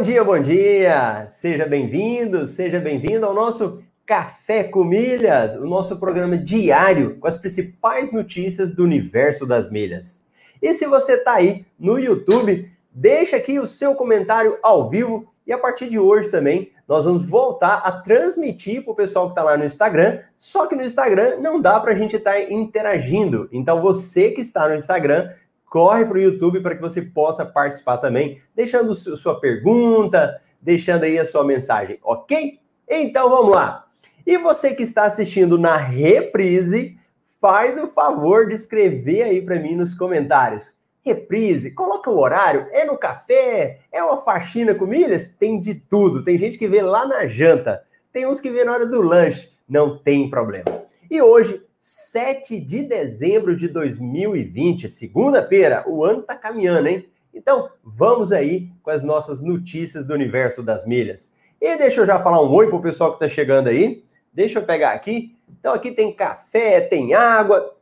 Bom dia, bom dia! Seja bem-vindo, seja bem-vindo ao nosso Café com Milhas, o nosso programa diário com as principais notícias do universo das milhas. E se você está aí no YouTube, deixa aqui o seu comentário ao vivo e a partir de hoje também nós vamos voltar a transmitir para o pessoal que está lá no Instagram, só que no Instagram não dá para a gente estar tá interagindo. Então você que está no Instagram, corre para o YouTube para que você possa participar também, deixando sua pergunta, deixando aí a sua mensagem, ok? Então vamos lá. E você que está assistindo na reprise, faz o favor de escrever aí para mim nos comentários. Reprise, coloca o horário, é no café, é uma faxina com milhas? Tem de tudo. Tem gente que vê lá na janta, tem uns que vê na hora do lanche, não tem problema. E hoje, 7 de dezembro de 2020, segunda-feira, o ano tá caminhando, hein? Então, vamos aí com as nossas notícias do universo das milhas. E deixa eu já falar um oi pro pessoal que tá chegando aí. Deixa eu pegar aqui. Então, aqui tem café, tem água,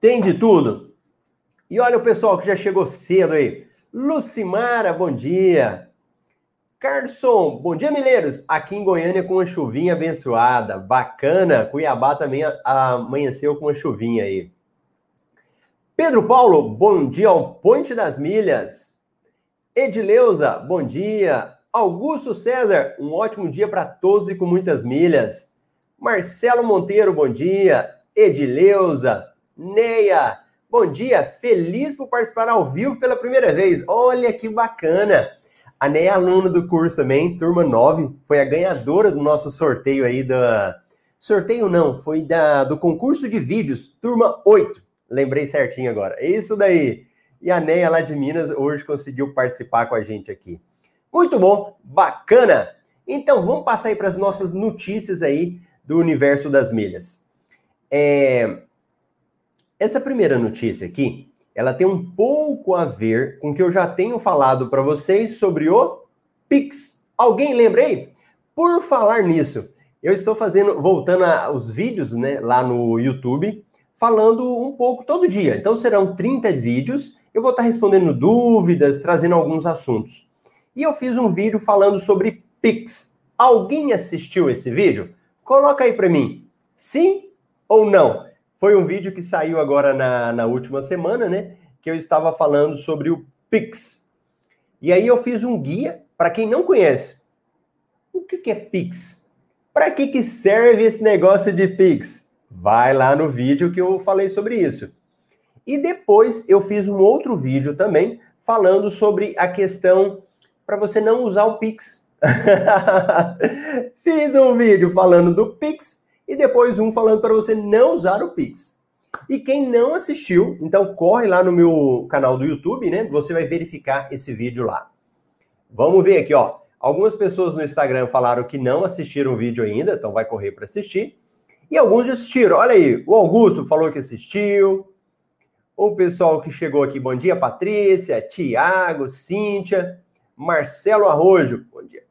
tem de tudo. E olha o pessoal que já chegou cedo aí. Lucimara, bom dia. Carson, bom dia, Mileiros. Aqui em Goiânia com uma chuvinha abençoada. Bacana. Cuiabá também amanheceu com uma chuvinha aí. Pedro Paulo, bom dia ao Ponte das Milhas. Edileuza, bom dia. Augusto César, um ótimo dia para todos e com muitas milhas. Marcelo Monteiro, bom dia. Edileuza, Neia, bom dia. Feliz por participar ao vivo pela primeira vez. Olha que bacana. A Neia é aluna do curso também, turma 9, foi a ganhadora do nosso sorteio aí da sorteio não, foi da do concurso de vídeos, turma 8. Lembrei certinho agora. É isso daí. E a Neia lá de Minas hoje conseguiu participar com a gente aqui. Muito bom, bacana. Então vamos passar aí para as nossas notícias aí do universo das milhas. É... Essa primeira notícia aqui, ela tem um pouco a ver com o que eu já tenho falado para vocês sobre o Pix. Alguém lembrei? Por falar nisso, eu estou fazendo, voltando aos vídeos, né, lá no YouTube, falando um pouco todo dia. Então serão 30 vídeos, eu vou estar respondendo dúvidas, trazendo alguns assuntos. E eu fiz um vídeo falando sobre Pix. Alguém assistiu esse vídeo? Coloca aí para mim. Sim ou não? Foi um vídeo que saiu agora na, na última semana, né? Que eu estava falando sobre o Pix. E aí eu fiz um guia para quem não conhece. O que, que é Pix? Para que, que serve esse negócio de Pix? Vai lá no vídeo que eu falei sobre isso. E depois eu fiz um outro vídeo também falando sobre a questão para você não usar o Pix. Fiz um vídeo falando do Pix e depois um falando para você não usar o Pix. E quem não assistiu, então corre lá no meu canal do YouTube, né? Você vai verificar esse vídeo lá. Vamos ver aqui, ó. Algumas pessoas no Instagram falaram que não assistiram o vídeo ainda, então vai correr para assistir. E alguns assistiram. Olha aí, o Augusto falou que assistiu. O pessoal que chegou aqui, bom dia, Patrícia, Tiago, Cíntia. Marcelo Arrojo. Bom dia.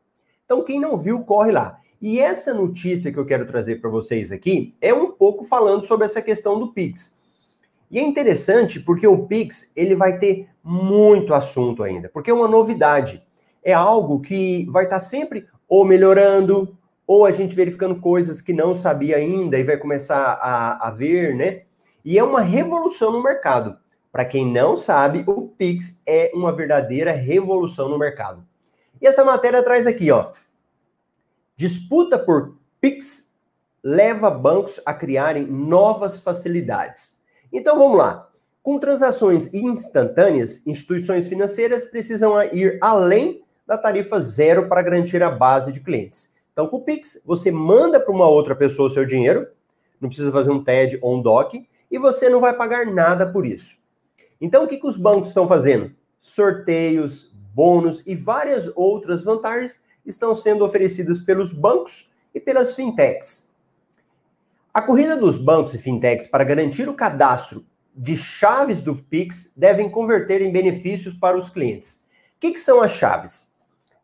Então, quem não viu, corre lá. E essa notícia que eu quero trazer para vocês aqui é um pouco falando sobre essa questão do Pix. E é interessante porque o Pix ele vai ter muito assunto ainda, porque é uma novidade. É algo que vai estar tá sempre ou melhorando, ou a gente verificando coisas que não sabia ainda e vai começar a, a ver, né? E é uma revolução no mercado. Para quem não sabe, o Pix é uma verdadeira revolução no mercado. E essa matéria traz aqui, ó. Disputa por Pix leva bancos a criarem novas facilidades. Então vamos lá. Com transações instantâneas, instituições financeiras precisam ir além da tarifa zero para garantir a base de clientes. Então, com o Pix, você manda para uma outra pessoa o seu dinheiro, não precisa fazer um TED ou um DOC, e você não vai pagar nada por isso. Então, o que, que os bancos estão fazendo? Sorteios, bônus e várias outras vantagens estão sendo oferecidas pelos bancos e pelas fintechs. A corrida dos bancos e fintechs para garantir o cadastro de chaves do Pix devem converter em benefícios para os clientes. O que, que são as chaves?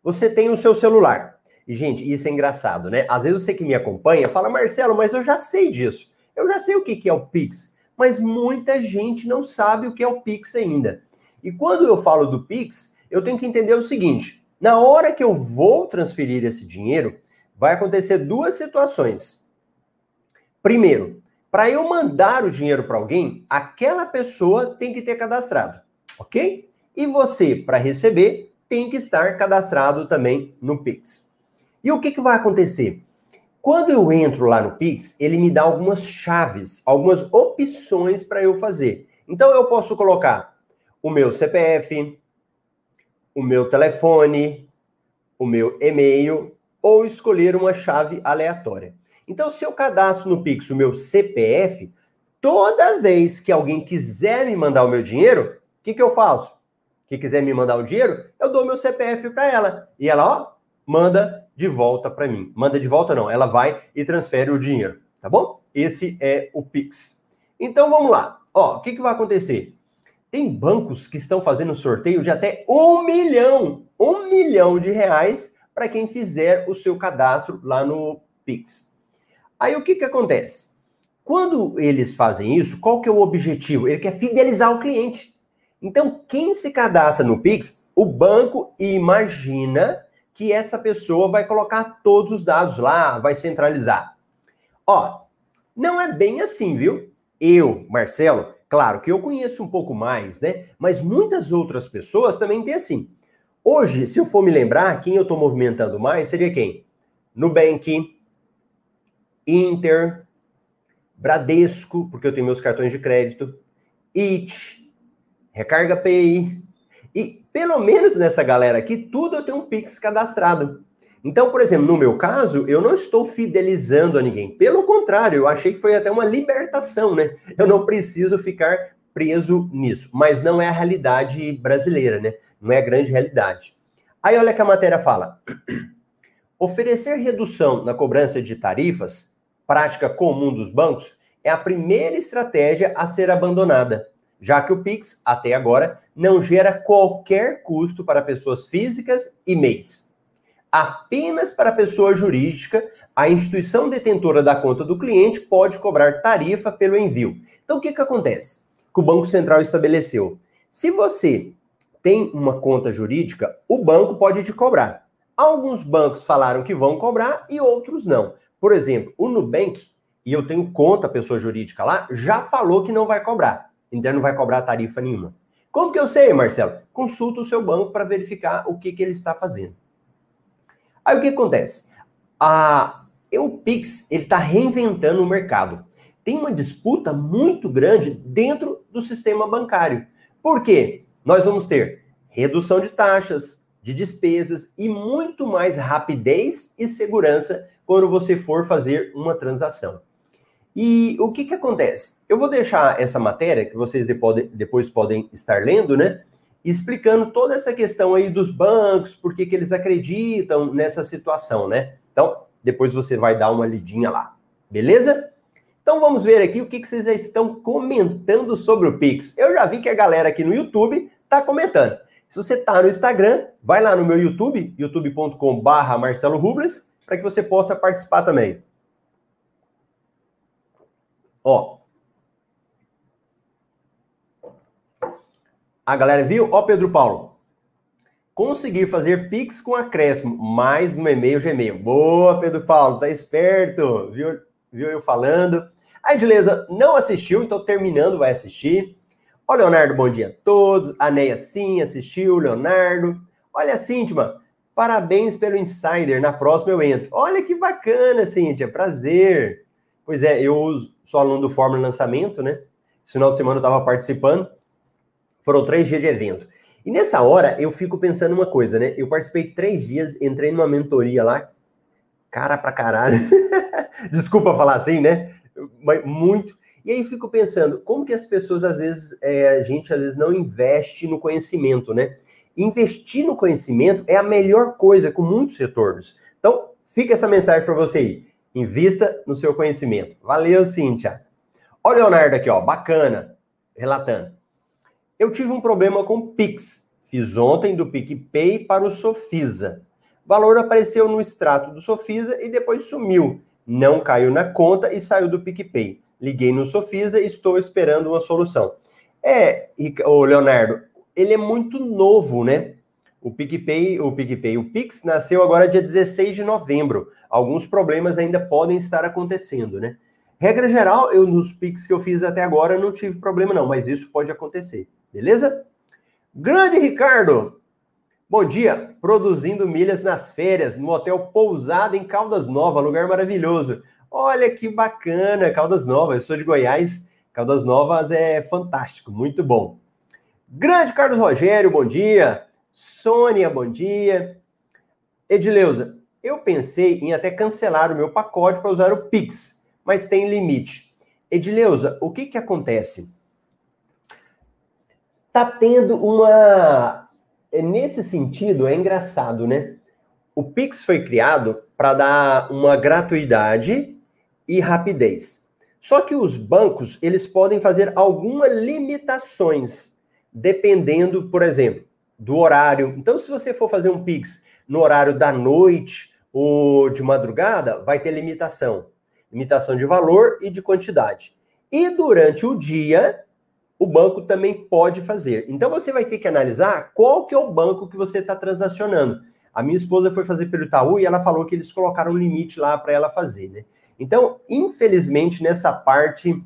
Você tem o seu celular. E, gente, isso é engraçado, né? Às vezes você que me acompanha fala, Marcelo, mas eu já sei disso. Eu já sei o que, que é o Pix mas muita gente não sabe o que é o Pix ainda. E quando eu falo do Pix, eu tenho que entender o seguinte: na hora que eu vou transferir esse dinheiro, vai acontecer duas situações. Primeiro, para eu mandar o dinheiro para alguém, aquela pessoa tem que ter cadastrado, ok? E você, para receber, tem que estar cadastrado também no Pix. E o que, que vai acontecer? Quando eu entro lá no Pix, ele me dá algumas chaves, algumas opções para eu fazer. Então eu posso colocar o meu CPF, o meu telefone, o meu e-mail ou escolher uma chave aleatória. Então, se eu cadastro no Pix o meu CPF, toda vez que alguém quiser me mandar o meu dinheiro, o que, que eu faço? Que quiser me mandar o dinheiro, eu dou meu CPF para ela. E ela, ó, manda de volta para mim. Manda de volta não, ela vai e transfere o dinheiro, tá bom? Esse é o Pix. Então vamos lá. Ó, o que, que vai acontecer? Tem bancos que estão fazendo sorteio de até um milhão, um milhão de reais para quem fizer o seu cadastro lá no Pix. Aí o que, que acontece? Quando eles fazem isso, qual que é o objetivo? Ele quer fidelizar o cliente. Então, quem se cadastra no Pix, o banco imagina que essa pessoa vai colocar todos os dados lá, vai centralizar. Ó, não é bem assim, viu? Eu, Marcelo, Claro que eu conheço um pouco mais, né? Mas muitas outras pessoas também têm assim. Hoje, se eu for me lembrar, quem eu estou movimentando mais seria quem? Nubank, Inter, Bradesco, porque eu tenho meus cartões de crédito, It, Recarga Pay. E pelo menos nessa galera aqui, tudo eu tenho um Pix cadastrado. Então, por exemplo, no meu caso, eu não estou fidelizando a ninguém. Pelo contrário, eu achei que foi até uma libertação, né? Eu não preciso ficar preso nisso. Mas não é a realidade brasileira, né? Não é a grande realidade. Aí olha que a matéria fala. Oferecer redução na cobrança de tarifas, prática comum dos bancos, é a primeira estratégia a ser abandonada, já que o Pix, até agora, não gera qualquer custo para pessoas físicas e MEIs apenas para a pessoa jurídica, a instituição detentora da conta do cliente pode cobrar tarifa pelo envio. Então, o que, que acontece? Que o Banco Central estabeleceu. Se você tem uma conta jurídica, o banco pode te cobrar. Alguns bancos falaram que vão cobrar e outros não. Por exemplo, o Nubank, e eu tenho conta pessoa jurídica lá, já falou que não vai cobrar. Então não vai cobrar tarifa nenhuma. Como que eu sei, Marcelo? Consulta o seu banco para verificar o que, que ele está fazendo. Aí o que acontece? A, o Pix ele está reinventando o mercado. Tem uma disputa muito grande dentro do sistema bancário. Por quê? Nós vamos ter redução de taxas, de despesas e muito mais rapidez e segurança quando você for fazer uma transação. E o que, que acontece? Eu vou deixar essa matéria, que vocês depois podem estar lendo, né? Explicando toda essa questão aí dos bancos, por que, eles acreditam nessa situação, né? Então, depois você vai dar uma lidinha lá, beleza? Então vamos ver aqui o que, que vocês já estão comentando sobre o Pix. Eu já vi que a galera aqui no YouTube está comentando. Se você está no Instagram, vai lá no meu YouTube, youtube.com/barra Marcelo Rubles, para que você possa participar também. Ó, A galera viu? Ó, Pedro Paulo. Conseguir fazer Pix com acréscimo, mais no e-mail Gmail. Boa, Pedro Paulo, tá esperto. Viu, viu eu falando? A Edileza não assistiu, então terminando vai assistir. Ó, Leonardo, bom dia a todos. A Neia sim assistiu, Leonardo. Olha, Cíntia, parabéns pelo Insider. Na próxima eu entro. Olha que bacana, Cíntia, prazer. Pois é, eu sou aluno do Fórmula Lançamento, né? Esse final de semana eu estava participando. Foram três dias de evento. E nessa hora eu fico pensando uma coisa, né? Eu participei três dias, entrei numa mentoria lá, cara pra caralho. Desculpa falar assim, né? Mas muito. E aí fico pensando, como que as pessoas, às vezes, é, a gente às vezes não investe no conhecimento, né? Investir no conhecimento é a melhor coisa, com muitos retornos. Então, fica essa mensagem para você aí. Invista no seu conhecimento. Valeu, Cíntia. Olha o Leonardo aqui, ó, bacana, relatando. Eu tive um problema com Pix. Fiz ontem do PicPay para o Sofisa. Valor apareceu no extrato do Sofisa e depois sumiu. Não caiu na conta e saiu do PicPay. Liguei no Sofisa e estou esperando uma solução. É, o Leonardo, ele é muito novo, né? O PicPay, o PicPay, o Pix nasceu agora dia 16 de novembro. Alguns problemas ainda podem estar acontecendo, né? Regra geral, eu nos Pix que eu fiz até agora não tive problema não, mas isso pode acontecer, beleza? Grande Ricardo, bom dia. Produzindo milhas nas férias no Hotel Pousada em Caldas Novas, lugar maravilhoso. Olha que bacana, Caldas Novas. Eu sou de Goiás. Caldas Novas é fantástico, muito bom. Grande Carlos Rogério, bom dia. Sônia, bom dia. Edileuza, eu pensei em até cancelar o meu pacote para usar o Pix, mas tem limite. Edileuza, o que que acontece? Tá tendo uma. É, nesse sentido, é engraçado, né? O Pix foi criado para dar uma gratuidade e rapidez. Só que os bancos, eles podem fazer algumas limitações, dependendo, por exemplo, do horário. Então, se você for fazer um Pix no horário da noite ou de madrugada, vai ter limitação. Limitação de valor e de quantidade. E durante o dia, o banco também pode fazer. Então você vai ter que analisar qual que é o banco que você está transacionando. A minha esposa foi fazer pelo Itaú e ela falou que eles colocaram um limite lá para ela fazer, né? Então, infelizmente, nessa parte,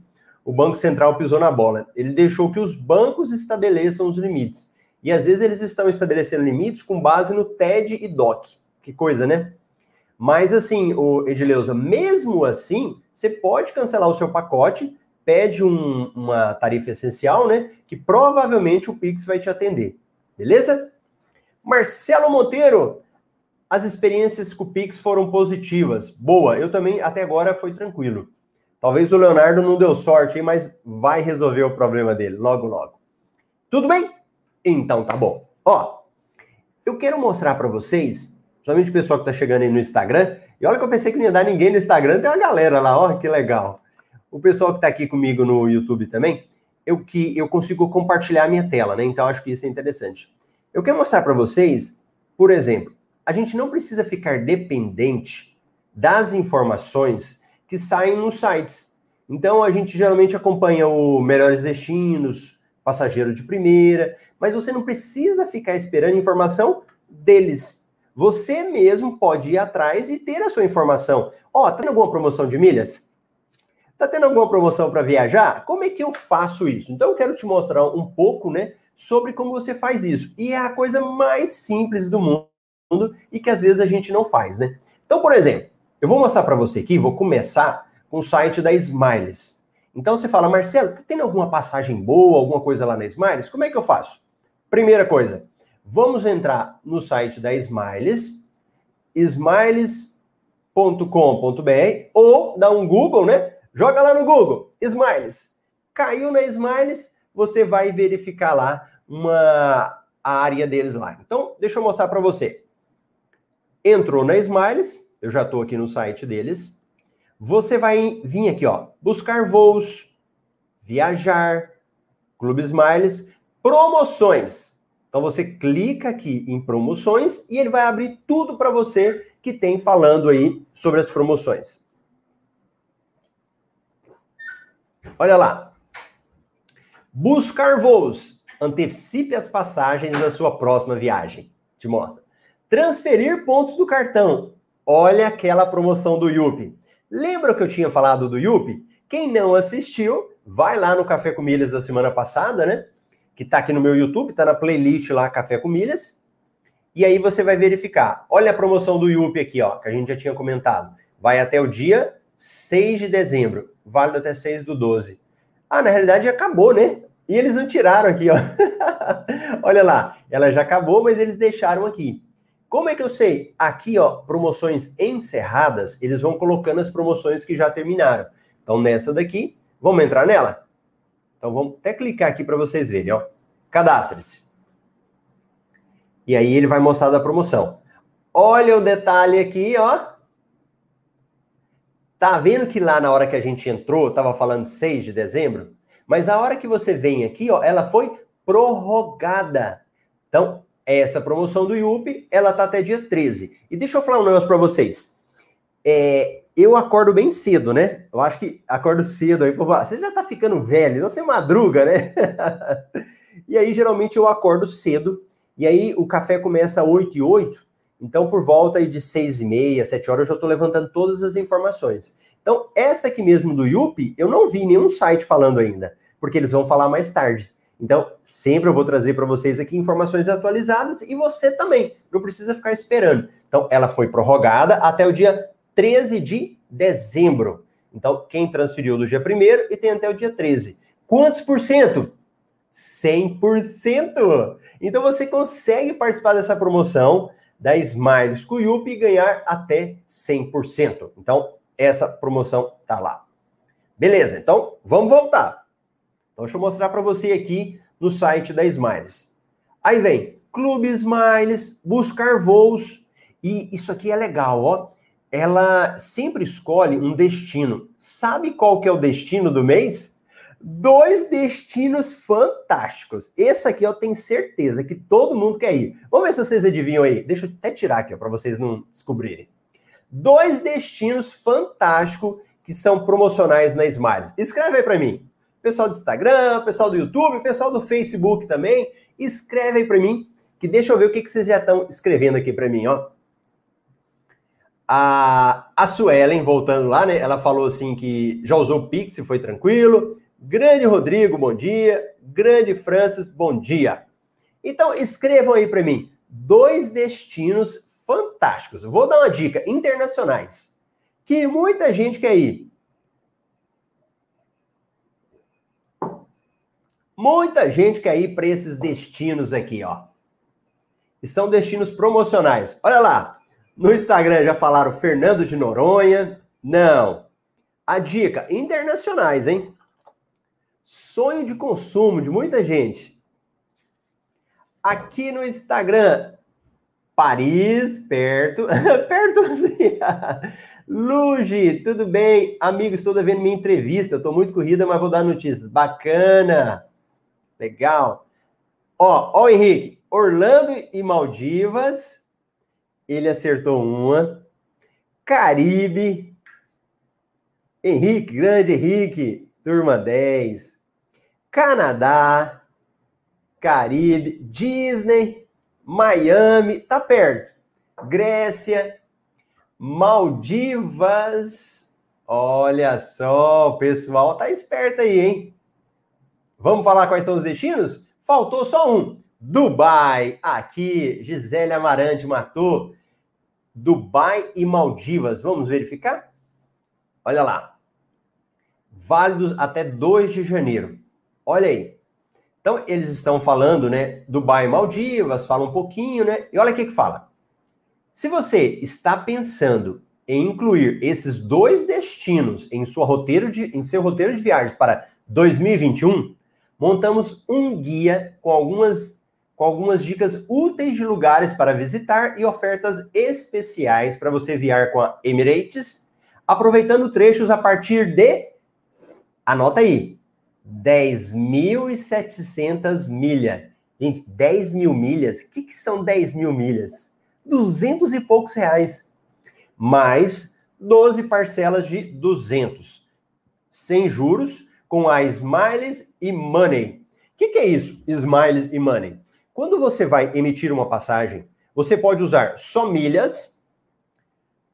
o Banco Central pisou na bola. Ele deixou que os bancos estabeleçam os limites. E às vezes eles estão estabelecendo limites com base no TED e DOC. Que coisa, né? Mas assim, o Edileuza, mesmo assim, você pode cancelar o seu pacote pede um, uma tarifa essencial, né? Que provavelmente o Pix vai te atender. Beleza? Marcelo Monteiro, as experiências com o Pix foram positivas. Boa, eu também até agora foi tranquilo. Talvez o Leonardo não deu sorte, mas vai resolver o problema dele logo, logo. Tudo bem? Então tá bom. Ó, eu quero mostrar para vocês, somente o pessoal que tá chegando aí no Instagram, e olha que eu pensei que não ia dar ninguém no Instagram, tem uma galera lá, ó, que legal o pessoal que está aqui comigo no YouTube também, eu que eu consigo compartilhar a minha tela, né? Então acho que isso é interessante. Eu quero mostrar para vocês, por exemplo, a gente não precisa ficar dependente das informações que saem nos sites. Então a gente geralmente acompanha o melhores destinos, passageiro de primeira, mas você não precisa ficar esperando informação deles. Você mesmo pode ir atrás e ter a sua informação. Ó, oh, tem alguma promoção de milhas? Tá tendo alguma promoção para viajar? Como é que eu faço isso? Então eu quero te mostrar um pouco, né, sobre como você faz isso. E é a coisa mais simples do mundo e que às vezes a gente não faz, né? Então, por exemplo, eu vou mostrar para você aqui, vou começar com o site da Smiles. Então você fala, Marcelo, tá tendo alguma passagem boa, alguma coisa lá na Smiles? Como é que eu faço? Primeira coisa, vamos entrar no site da Smiles, smiles.com.br ou dá um Google, né? Joga lá no Google, Smiles. Caiu na Smiles, você vai verificar lá uma área deles lá. Então, deixa eu mostrar para você. Entrou na Smiles, eu já estou aqui no site deles. Você vai vir aqui, ó, buscar voos, viajar, Clube Smiles, promoções. Então você clica aqui em promoções e ele vai abrir tudo para você que tem falando aí sobre as promoções. Olha lá. Buscar voos. Antecipe as passagens da sua próxima viagem. Te mostra. Transferir pontos do cartão. Olha aquela promoção do Yupi. Lembra que eu tinha falado do Yupi? Quem não assistiu, vai lá no Café com Milhas da semana passada, né? Que tá aqui no meu YouTube, tá na playlist lá Café com Milhas. E aí você vai verificar. Olha a promoção do Yupi aqui, ó, que a gente já tinha comentado. Vai até o dia 6 de dezembro, válido até 6 do 12. Ah, na realidade acabou, né? E eles não tiraram aqui, ó. Olha lá, ela já acabou, mas eles deixaram aqui. Como é que eu sei? Aqui, ó, promoções encerradas, eles vão colocando as promoções que já terminaram. Então, nessa daqui, vamos entrar nela? Então, vamos até clicar aqui para vocês verem, ó. Cadastre-se. E aí ele vai mostrar da promoção. Olha o detalhe aqui, ó. Tá vendo que lá na hora que a gente entrou, tava falando 6 de dezembro? Mas a hora que você vem aqui, ó, ela foi prorrogada. Então, essa promoção do IUP, ela tá até dia 13. E deixa eu falar um negócio para vocês. É, eu acordo bem cedo, né? Eu acho que acordo cedo aí, você já tá ficando velho, você madruga, né? e aí, geralmente, eu acordo cedo E aí o café começa às 8 e 8, então por volta aí de 6 e meia, 7 horas eu já estou levantando todas as informações. Então, essa aqui mesmo do Yupi, eu não vi nenhum site falando ainda, porque eles vão falar mais tarde. Então, sempre eu vou trazer para vocês aqui informações atualizadas e você também, não precisa ficar esperando. Então, ela foi prorrogada até o dia 13 de dezembro. Então, quem transferiu do dia 1 e tem até o dia 13. Quantos por cento? 100%! Então, você consegue participar dessa promoção da Smiles Cuyup e ganhar até 100%. Então, essa promoção tá lá. Beleza, então vamos voltar. Então, deixa eu mostrar para você aqui no site da Smiles. Aí vem Clube Smiles, buscar voos. E isso aqui é legal, ó. Ela sempre escolhe um destino. Sabe qual que é o destino do mês? Dois destinos fantásticos. Esse aqui eu tenho certeza que todo mundo quer ir. Vamos ver se vocês adivinham aí. Deixa eu até tirar aqui, para vocês não descobrirem dois destinos fantásticos que são promocionais na Smiles. Escreve aí para mim. Pessoal do Instagram, pessoal do YouTube, pessoal do Facebook também, escreve aí para mim, que deixa eu ver o que, que vocês já estão escrevendo aqui para mim, ó. A, a Suelen, voltando lá, né? Ela falou assim que já usou o Pix e foi tranquilo. Grande Rodrigo, bom dia. Grande Francis, bom dia. Então, escrevam aí para mim. Dois destinos fantásticos. Vou dar uma dica: internacionais. Que muita gente quer ir. Muita gente quer ir para esses destinos aqui, ó. E são destinos promocionais. Olha lá. No Instagram já falaram Fernando de Noronha. Não. A dica: internacionais, hein? Sonho de consumo de muita gente. Aqui no Instagram, Paris, perto, perto assim. Luge, tudo bem? Amigo, estou devendo minha entrevista. Estou muito corrida, mas vou dar notícias. Bacana. Legal. Ó, ó, Henrique. Orlando e Maldivas. Ele acertou uma. Caribe. Henrique, grande Henrique. Turma 10. Canadá. Caribe. Disney. Miami, tá perto. Grécia, Maldivas. Olha só, o pessoal tá esperto aí, hein? Vamos falar quais são os destinos? Faltou só um. Dubai. Aqui, Gisele Amarante matou. Dubai e Maldivas. Vamos verificar? Olha lá. Válidos até 2 de janeiro. Olha aí. Então, eles estão falando, né, Dubai e Maldivas, fala um pouquinho, né? E olha o que que fala. Se você está pensando em incluir esses dois destinos em, sua roteiro de, em seu roteiro de viagens para 2021, montamos um guia com algumas, com algumas dicas úteis de lugares para visitar e ofertas especiais para você viajar com a Emirates, aproveitando trechos a partir de. Anota aí, 10.700 milhas. Gente, 10 mil milhas? O que, que são 10 mil milhas? 200 e poucos reais. Mais 12 parcelas de 200. Sem juros, com a Smiles e Money. O que, que é isso, Smiles e Money? Quando você vai emitir uma passagem, você pode usar só milhas,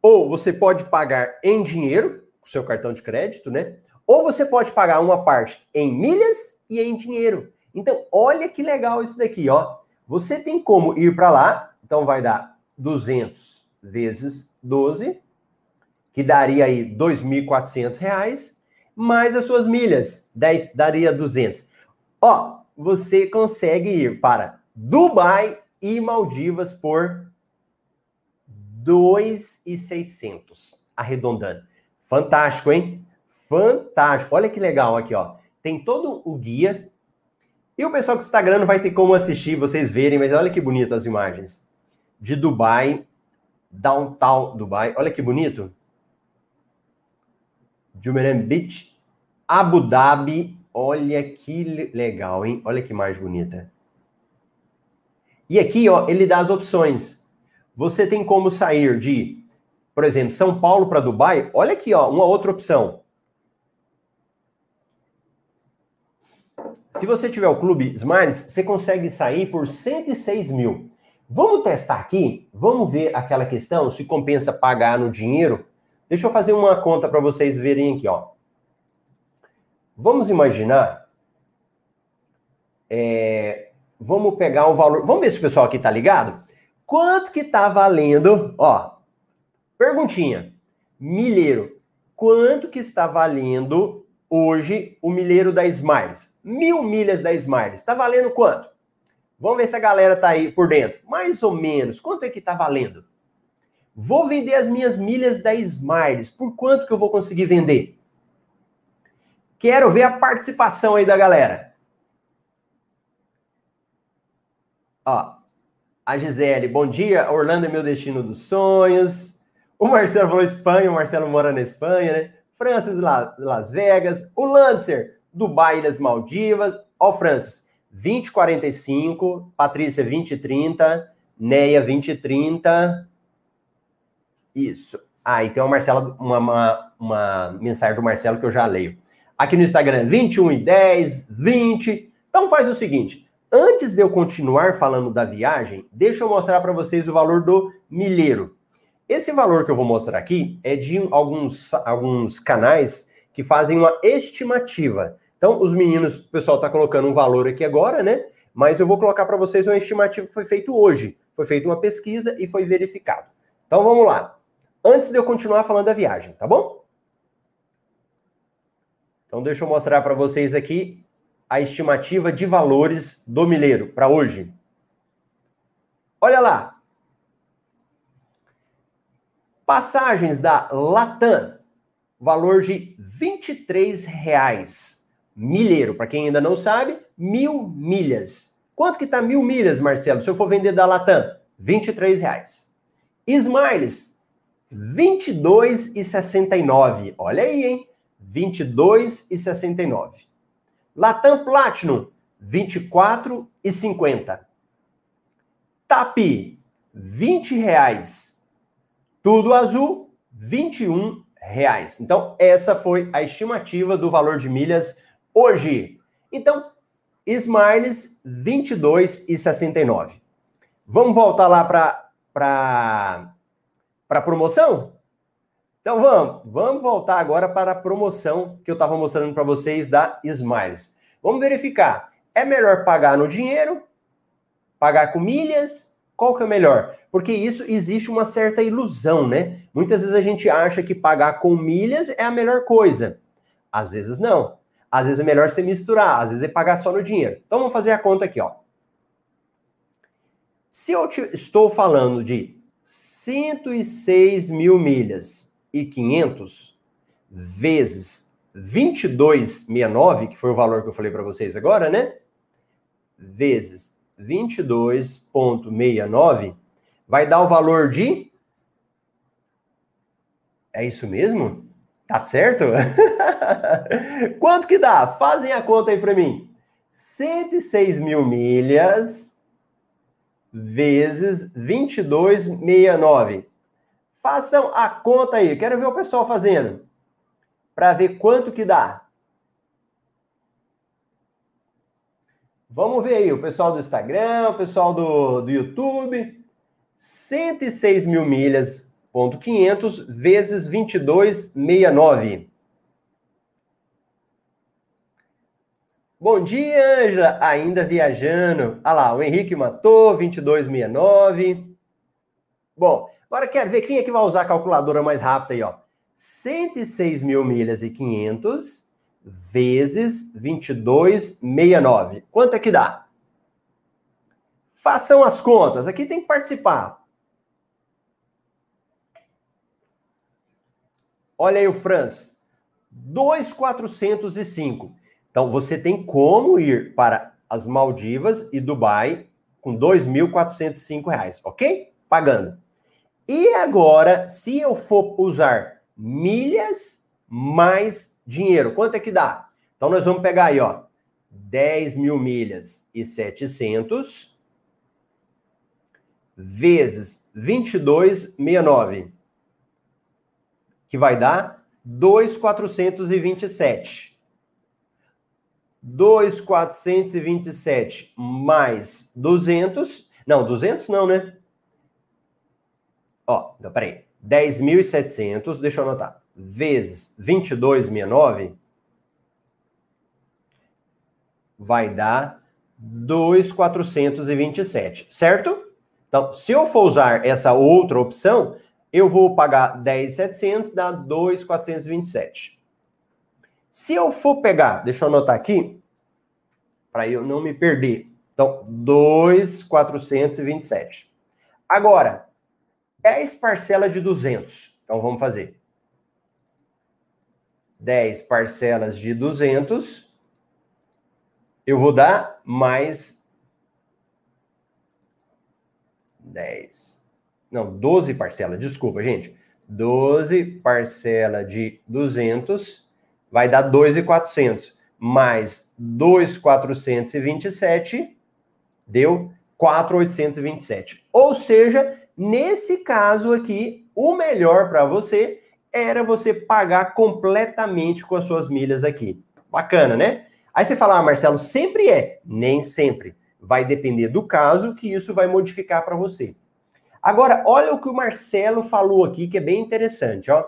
ou você pode pagar em dinheiro, com seu cartão de crédito, né? Ou você pode pagar uma parte em milhas e em dinheiro. Então, olha que legal isso daqui, ó. Você tem como ir para lá, então vai dar 200 vezes 12, que daria aí R$ 2.400, mais as suas milhas, 10 daria 200. Ó, você consegue ir para Dubai e Maldivas por 2.600, arredondando. Fantástico, hein? Fantástico. Olha que legal aqui, ó. Tem todo o guia. E o pessoal que está Instagram não vai ter como assistir, vocês verem, mas olha que bonito as imagens. De Dubai, downtown Dubai. Olha que bonito. Jumeirah Beach, Abu Dhabi. Olha que legal, hein? Olha que imagem bonita. E aqui, ó, ele dá as opções. Você tem como sair de, por exemplo, São Paulo para Dubai. Olha aqui, ó, uma outra opção. Se você tiver o Clube Smiles, você consegue sair por 106 mil. Vamos testar aqui? Vamos ver aquela questão, se compensa pagar no dinheiro? Deixa eu fazer uma conta para vocês verem aqui, ó. Vamos imaginar. É, vamos pegar o valor. Vamos ver se o pessoal aqui tá ligado? Quanto que tá valendo? Ó, perguntinha. Milheiro. Quanto que está valendo hoje o milheiro da Smiles? Mil milhas da Smiles. Está valendo quanto? Vamos ver se a galera tá aí por dentro. Mais ou menos. Quanto é que tá valendo? Vou vender as minhas milhas da Smiles. Por quanto que eu vou conseguir vender? Quero ver a participação aí da galera. Ó, a Gisele, bom dia. Orlando é meu destino dos sonhos. O Marcelo falou Espanha, o Marcelo mora na Espanha, né? Francis, Las Vegas. O Lancer, Dubai das Maldivas. Ó, Francis, 2045, Patrícia 2030, Neia 2030. Isso. Ah, e tem uma, uma, uma, uma, mensagem do Marcelo que eu já leio. Aqui no Instagram, 21 e 10, 20. Então faz o seguinte: antes de eu continuar falando da viagem, deixa eu mostrar para vocês o valor do milheiro. Esse valor que eu vou mostrar aqui é de alguns, alguns canais que fazem uma estimativa. Então, os meninos, o pessoal está colocando um valor aqui agora, né? Mas eu vou colocar para vocês uma estimativa que foi feito hoje. Foi feita uma pesquisa e foi verificado. Então, vamos lá. Antes de eu continuar falando da viagem, tá bom? Então, deixa eu mostrar para vocês aqui a estimativa de valores do milheiro para hoje. Olha lá. Passagens da Latam, valor de R$ reais milheiro. Para quem ainda não sabe, mil milhas. Quanto que tá mil milhas, Marcelo? Se eu for vender da Latam, 23 reais. Smiles, 22,69. Olha aí, hein? 22,69. Latam Platinum, 24,50. TAP, 20 reais. Tudo azul, 21 reais. Então, essa foi a estimativa do valor de milhas hoje. Então, Smiles 22 e 69. Vamos voltar lá para para para promoção? Então vamos, vamos voltar agora para a promoção que eu estava mostrando para vocês da Smiles. Vamos verificar. É melhor pagar no dinheiro? Pagar com milhas? Qual que é melhor? Porque isso existe uma certa ilusão, né? Muitas vezes a gente acha que pagar com milhas é a melhor coisa. Às vezes não. Às vezes é melhor você misturar, às vezes é pagar só no dinheiro. Então vamos fazer a conta aqui, ó. Se eu estou falando de 106 mil milhas e 500 vezes 22,69, que foi o valor que eu falei para vocês agora, né? Vezes 22,69, vai dar o valor de. É isso mesmo? Tá certo? Quanto que dá? Fazem a conta aí para mim. 106 mil milhas vezes 22,69. Façam a conta aí. Quero ver o pessoal fazendo. Para ver quanto que dá. Vamos ver aí o pessoal do Instagram, o pessoal do, do YouTube. 106 mil milhas ponto 500 vezes 22,69. Bom dia, Ângela. Ainda viajando. Ah lá, o Henrique matou, 22,69. Bom, agora quero ver quem é que vai usar a calculadora mais rápida aí, ó. 106 mil milhas e 500 vezes 22,69. Quanto é que dá? Façam as contas. Aqui tem que participar. Olha aí o Franz, 2,405. Então você tem como ir para as Maldivas e Dubai com 2.405 reais, ok? Pagando. E agora, se eu for usar milhas mais dinheiro, quanto é que dá? Então nós vamos pegar aí, ó, 10 mil milhas e 700 vezes 22,69 que vai dar 2,427. 2,427 mais 200. Não, 200 não, né? Ó, então, peraí. 10.700, deixa eu anotar, vezes 22,69 vai dar 2,427, certo? Então, se eu for usar essa outra opção, eu vou pagar 10,700, dá 2,427. Se eu for pegar, deixa eu anotar aqui, para eu não me perder. Então, 2,427. Agora, 10 parcelas de 200. Então, vamos fazer. 10 parcelas de 200 eu vou dar mais 10. Não, 12 parcelas, desculpa, gente. 12 parcela de 200 vai dar 2,400 mais 2,427 deu 4,827. Ou seja, nesse caso aqui, o melhor para você era você pagar completamente com as suas milhas aqui. Bacana, né? Aí você fala, ah, Marcelo, sempre é. Nem sempre. Vai depender do caso que isso vai modificar para você. Agora, olha o que o Marcelo falou aqui, que é bem interessante, ó.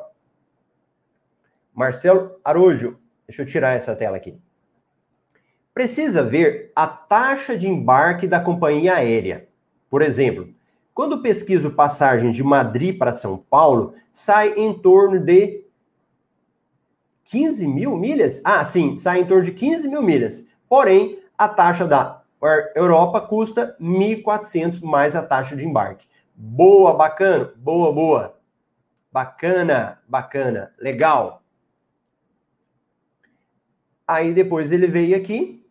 Marcelo Arujo, deixa eu tirar essa tela aqui. Precisa ver a taxa de embarque da companhia aérea. Por exemplo, quando pesquiso passagem de Madrid para São Paulo, sai em torno de 15 mil milhas? Ah, sim, sai em torno de 15 mil milhas. Porém, a taxa da Europa custa 1.400 mais a taxa de embarque. Boa, bacana, boa, boa. Bacana, bacana, legal. Aí depois ele veio aqui.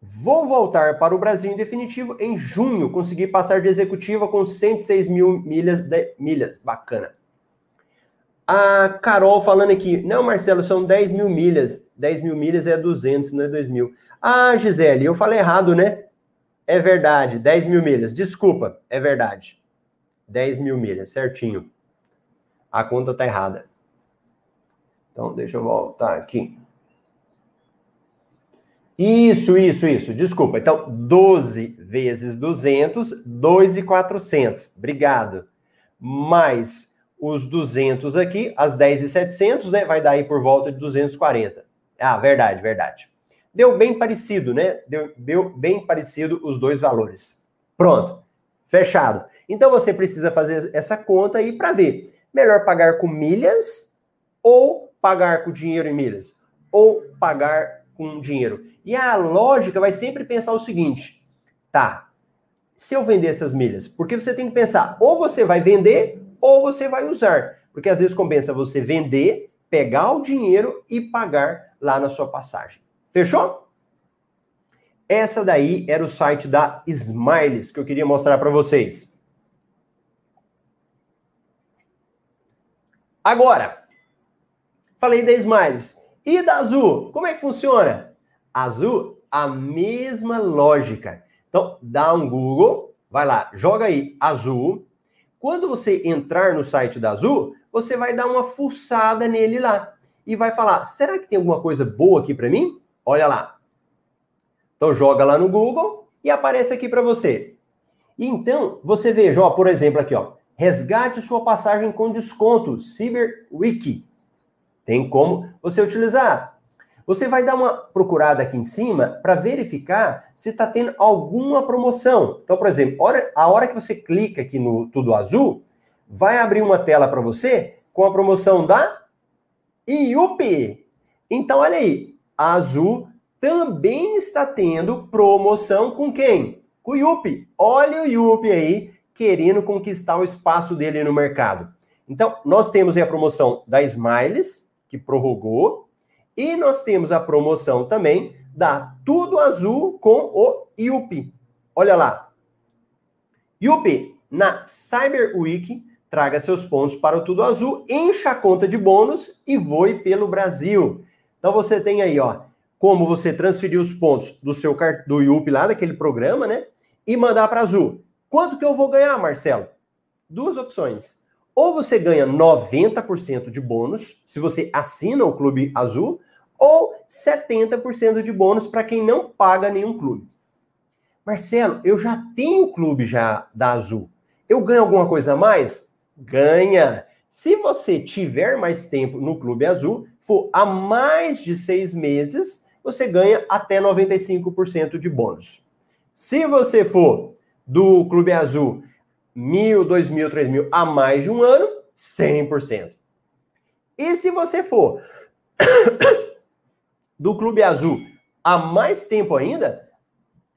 Vou voltar para o Brasil em definitivo em junho. Consegui passar de executiva com 106 mil milhas. De, milhas. Bacana. A Carol falando aqui, não, Marcelo, são 10 mil milhas. 10 mil milhas é 200, não é 2 mil. Ah, Gisele, eu falei errado, né? É verdade, 10 mil milhas. Desculpa, é verdade. 10 mil milhas, certinho. A conta tá errada. Então, deixa eu voltar aqui. Isso, isso, isso. Desculpa. Então, 12 vezes 200, 2,400. Obrigado. Mais os 200 aqui, as 10,700, né? Vai dar aí por volta de 240. Ah, verdade, verdade. Deu bem parecido, né? Deu, deu bem parecido os dois valores. Pronto, fechado. Então você precisa fazer essa conta aí para ver. Melhor pagar com milhas ou pagar com dinheiro em milhas? Ou pagar com dinheiro? E a lógica vai sempre pensar o seguinte: tá, se eu vender essas milhas, porque você tem que pensar, ou você vai vender ou você vai usar. Porque às vezes compensa você vender, pegar o dinheiro e pagar lá na sua passagem. Fechou? Essa daí era o site da Smiles que eu queria mostrar para vocês. Agora, falei da Smiles. E da Azul? Como é que funciona? Azul, a mesma lógica. Então, dá um Google, vai lá, joga aí Azul, quando você entrar no site da Azul, você vai dar uma fuçada nele lá e vai falar: será que tem alguma coisa boa aqui para mim? Olha lá. Então joga lá no Google e aparece aqui para você. E então você veja, ó, por exemplo, aqui, ó, resgate sua passagem com desconto, CyberWiki. Tem como você utilizar. Você vai dar uma procurada aqui em cima para verificar se está tendo alguma promoção. Então, por exemplo, a hora que você clica aqui no Tudo Azul, vai abrir uma tela para você com a promoção da IUP. Então, olha aí, a Azul também está tendo promoção com quem? Com o IUP. Olha o IUP aí querendo conquistar o espaço dele no mercado. Então, nós temos aí a promoção da Smiles, que prorrogou, e nós temos a promoção também da Tudo Azul com o IUP. Olha lá. IUP, na Cyber Week, traga seus pontos para o Tudo Azul, encha a conta de bônus e voe pelo Brasil. Então você tem aí, ó, como você transferir os pontos do seu do IUP lá daquele programa, né? E mandar para Azul. Quanto que eu vou ganhar, Marcelo? Duas opções. Ou você ganha 90% de bônus se você assina o Clube Azul, ou 70% de bônus para quem não paga nenhum clube. Marcelo, eu já tenho clube já da Azul. Eu ganho alguma coisa a mais? Ganha. Se você tiver mais tempo no Clube Azul, for há mais de seis meses, você ganha até 95% de bônus. Se você for do Clube Azul mil, dois mil, três mil a mais de um ano, 100%. E se você for do Clube Azul há mais tempo ainda,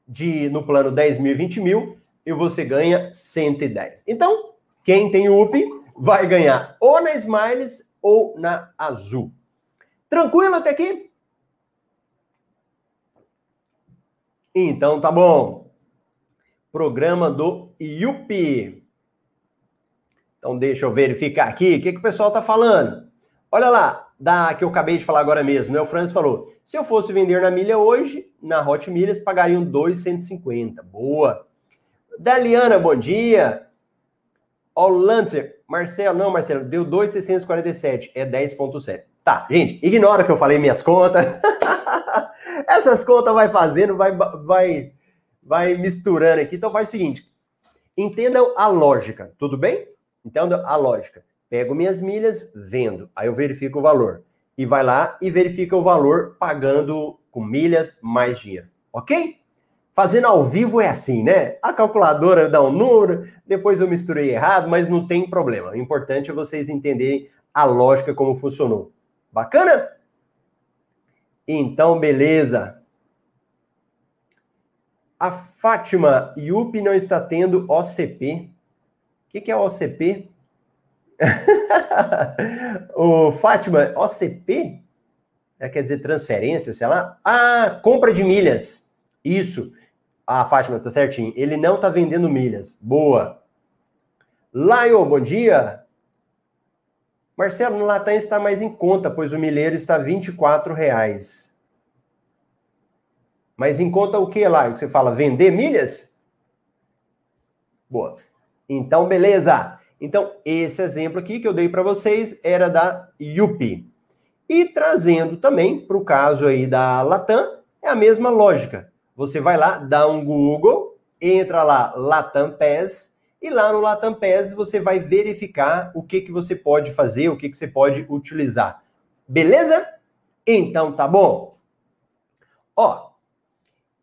de no plano 10 mil e 20 mil, e você ganha 110. Então, quem tem UP vai ganhar ou na Smiles ou na Azul. Tranquilo até aqui? Então tá bom. Programa do IUP. Então deixa eu verificar aqui o que, que o pessoal tá falando. Olha lá, da que eu acabei de falar agora mesmo, né? O Francis falou: se eu fosse vender na milha hoje, na Hot Milhas, pagariam 2,150. Boa. Daliana, bom dia. Ó, o Lancer, Marcelo, não, Marcelo, deu 2,647, é 10,7. Tá, gente, ignora que eu falei minhas contas. Essas contas vai fazendo, vai, vai, vai misturando aqui. Então faz o seguinte: entendam a lógica, tudo bem? Entendam a lógica. Pego minhas milhas, vendo, aí eu verifico o valor. E vai lá e verifica o valor pagando com milhas mais dinheiro. Ok? Fazendo ao vivo é assim, né? A calculadora dá um número, depois eu misturei errado, mas não tem problema. O importante é vocês entenderem a lógica como funcionou. Bacana? Então, beleza. A Fátima Yupi não está tendo OCP. O que, que é OCP? o Fátima, OCP? É, quer dizer transferência, sei lá? Ah, compra de milhas. Isso. Ah, Fátima, tá certinho. Ele não tá vendendo milhas. Boa. Laio, bom dia. Marcelo, no Latam está mais em conta, pois o milheiro está 24 reais. Mas em conta o que, Laio? Você fala vender milhas? Boa. Então, beleza. Então, esse exemplo aqui que eu dei para vocês era da Yupi. E trazendo também para o caso aí da Latam, é a mesma lógica. Você vai lá, dá um Google, entra lá Latam Pass, e lá no Latam Pass você vai verificar o que, que você pode fazer, o que, que você pode utilizar. Beleza? Então tá bom. Ó,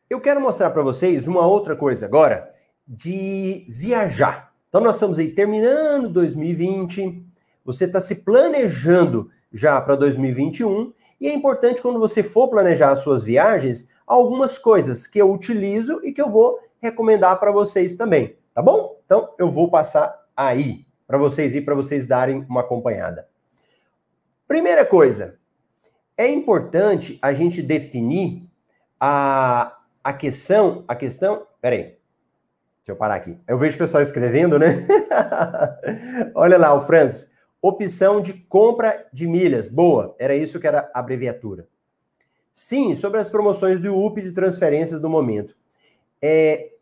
eu quero mostrar para vocês uma outra coisa agora de viajar. Então, nós estamos aí terminando 2020, você está se planejando já para 2021, e é importante quando você for planejar as suas viagens, algumas coisas que eu utilizo e que eu vou recomendar para vocês também, tá bom? Então, eu vou passar aí para vocês e para vocês darem uma acompanhada. Primeira coisa, é importante a gente definir a, a questão, a questão, peraí, Deixa eu parar aqui. Eu vejo o pessoal escrevendo, né? Olha lá, o Franz. Opção de compra de milhas. Boa. Era isso que era a abreviatura. Sim, sobre as promoções do UP de transferências do momento. É,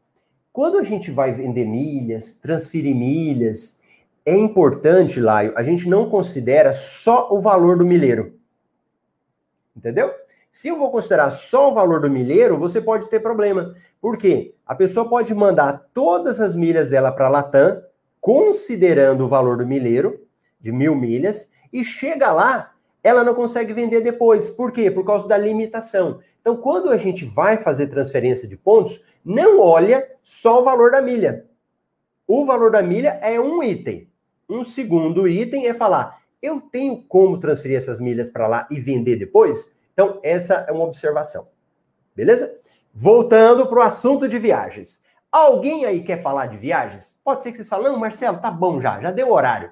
quando a gente vai vender milhas, transferir milhas, é importante, Laio, a gente não considera só o valor do milheiro. Entendeu? Se eu vou considerar só o valor do milheiro, você pode ter problema. Por quê? A pessoa pode mandar todas as milhas dela para a Latam, considerando o valor do milheiro, de mil milhas, e chega lá, ela não consegue vender depois. Por quê? Por causa da limitação. Então, quando a gente vai fazer transferência de pontos, não olha só o valor da milha. O valor da milha é um item. Um segundo item é falar: eu tenho como transferir essas milhas para lá e vender depois? Então, essa é uma observação. Beleza? Voltando para o assunto de viagens. Alguém aí quer falar de viagens? Pode ser que vocês falem, Marcelo, tá bom já, já deu horário.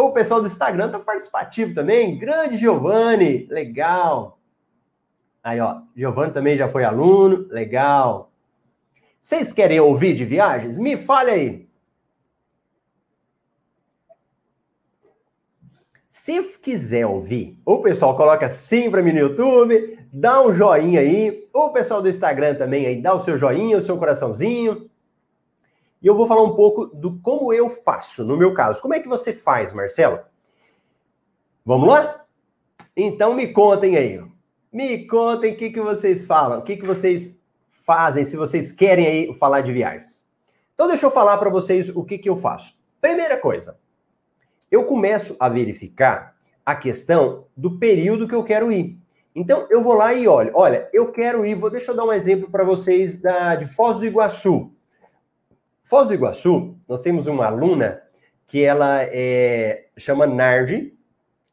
O pessoal do Instagram tá participativo também. Grande Giovanni, legal. Aí, ó, Giovanni também já foi aluno, legal. Vocês querem ouvir de viagens? Me fale aí. Se quiser ouvir, o pessoal coloca sim para mim no YouTube, dá um joinha aí. O pessoal do Instagram também aí, dá o seu joinha, o seu coraçãozinho. E eu vou falar um pouco do como eu faço, no meu caso. Como é que você faz, Marcelo? Vamos lá? Então me contem aí. Me contem o que, que vocês falam, o que, que vocês fazem, se vocês querem aí falar de viagens. Então, deixa eu falar para vocês o que, que eu faço. Primeira coisa, eu começo a verificar a questão do período que eu quero ir. Então, eu vou lá e olho. Olha, eu quero ir, vou, deixa eu dar um exemplo para vocês da, de Foz do Iguaçu. Foz do Iguaçu, nós temos uma aluna que ela é, chama Nardi,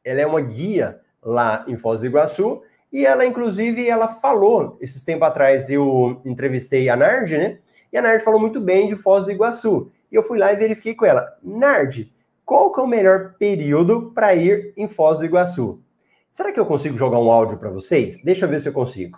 ela é uma guia lá em Foz do Iguaçu, e ela, inclusive, ela falou, esses tempos atrás eu entrevistei a Nardi, né? E a Nardi falou muito bem de Foz do Iguaçu. E eu fui lá e verifiquei com ela. Nardi, qual que é o melhor período para ir em Foz do Iguaçu? Será que eu consigo jogar um áudio para vocês? Deixa eu ver se eu consigo.